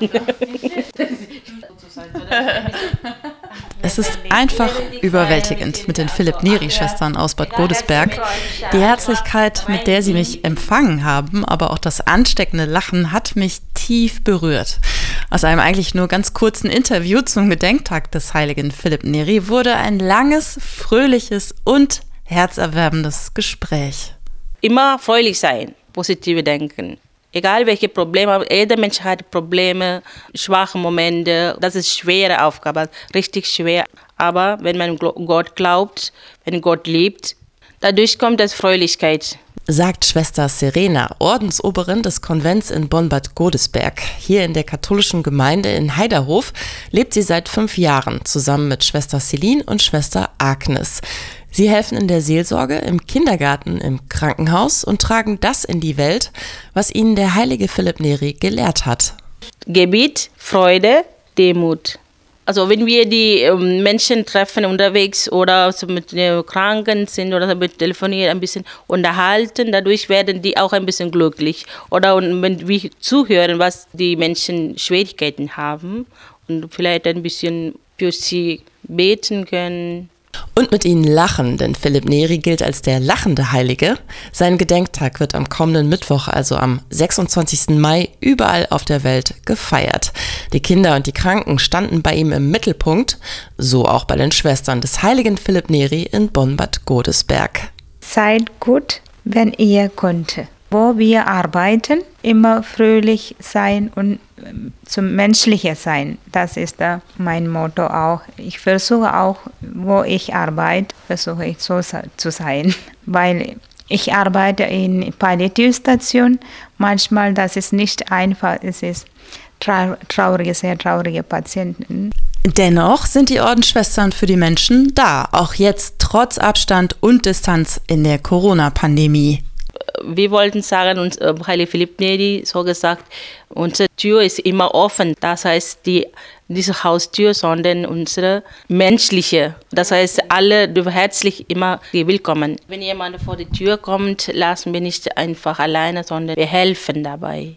Es ist einfach überwältigend mit den Philipp Neri-Schwestern aus Bad Godesberg. Die Herzlichkeit, mit der sie mich empfangen haben, aber auch das ansteckende Lachen hat mich tief berührt. Aus einem eigentlich nur ganz kurzen Interview zum Gedenktag des heiligen Philipp Neri wurde ein langes, fröhliches und herzerwärmendes Gespräch. Immer fröhlich sein, positive denken. Egal welche Probleme, jeder Mensch hat Probleme, schwache Momente. Das ist schwere Aufgabe, richtig schwer. Aber wenn man Gott glaubt, wenn Gott liebt, dadurch kommt das Fröhlichkeit sagt Schwester Serena, Ordensoberin des Konvents in Bonn-Bad Godesberg. Hier in der katholischen Gemeinde in Heiderhof lebt sie seit fünf Jahren zusammen mit Schwester Celine und Schwester Agnes. Sie helfen in der Seelsorge, im Kindergarten, im Krankenhaus und tragen das in die Welt, was ihnen der heilige Philipp Neri gelehrt hat. Gebet, Freude, Demut. Also wenn wir die ähm, Menschen treffen unterwegs oder mit den Kranken sind oder mit telefonieren ein bisschen unterhalten, dadurch werden die auch ein bisschen glücklich. Oder wenn wir zuhören, was die Menschen Schwierigkeiten haben und vielleicht ein bisschen für sie beten können und mit ihnen lachen, denn Philipp Neri gilt als der lachende Heilige. Sein Gedenktag wird am kommenden Mittwoch, also am 26. Mai, überall auf der Welt gefeiert. Die Kinder und die Kranken standen bei ihm im Mittelpunkt, so auch bei den Schwestern des heiligen Philipp Neri in Bonn-Bad Godesberg. Seid gut, wenn ihr könnt wo wir arbeiten, immer fröhlich sein und ähm, zum Menschlicher sein. Das ist mein Motto auch. Ich versuche auch, wo ich arbeite, versuche ich so zu sein, weil ich arbeite in Palliativstation. Manchmal, das ist nicht einfach, es ist traurige, sehr traurige Patienten. Dennoch sind die Ordensschwestern für die Menschen da, auch jetzt trotz Abstand und Distanz in der Corona-Pandemie wir wollten sagen, und äh, Heilige Philipp Neri so gesagt, unsere Tür ist immer offen. Das heißt, die, diese Haustür, sondern unsere menschliche. Das heißt, alle herzlich immer willkommen. Wenn jemand vor die Tür kommt, lassen wir nicht einfach alleine, sondern wir helfen dabei.